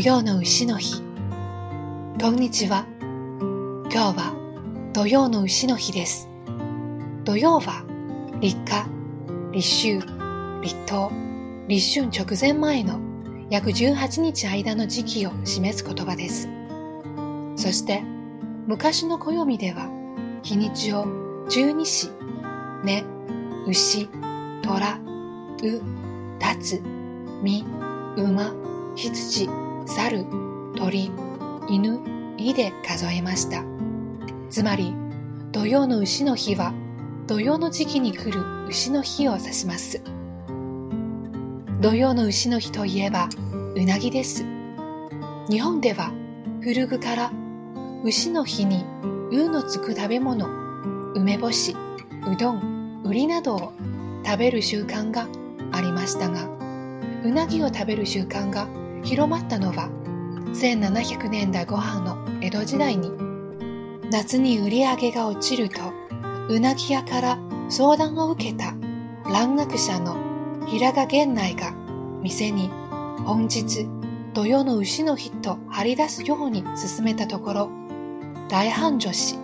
曜の牛の日。こんにちは。今日は土曜の牛の日です。土曜は立夏、立秋、立冬、立春直前前の約18日間の時期を示す言葉です。そして昔の暦では日にちを十二支、ね、牛、虎、う、立つ、み、馬、羊、猿、鳥、犬、いで数えました。つまり、土曜の牛の日は、土曜の時期に来る牛の日を指します。土曜の牛の日といえば、うなぎです。日本では、古くから牛の日に、うのつく食べ物、梅干し、うどん、うりなどを食べる習慣がありましたが、うなぎを食べる習慣が広まったのは1700年代後半の江戸時代に夏に売り上げが落ちるとうなぎ屋から相談を受けた蘭学者の平賀源内が店に本日土曜の牛の日と張り出すように進めたところ大繁盛し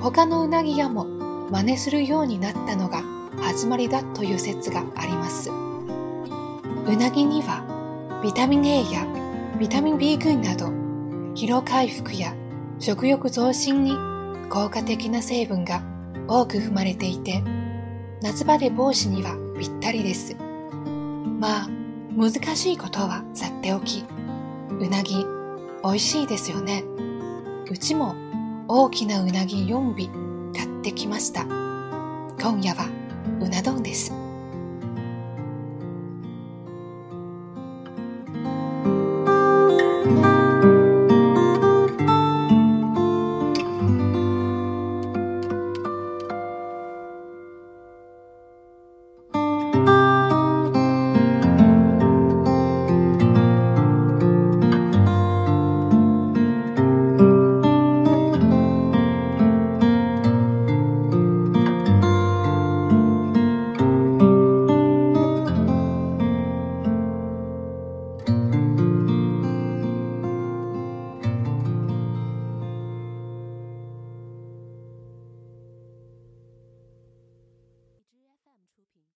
他のうなぎ屋も真似するようになったのが始まりだという説があります。うなぎにはビタミン A やビタミン B 群など疲労回復や食欲増進に効果的な成分が多く含まれていて夏バテ防止にはぴったりです。まあ、難しいことはさっておき、うなぎ美味しいですよね。うちも大きなうなぎ4尾買ってきました。今夜はうな丼です。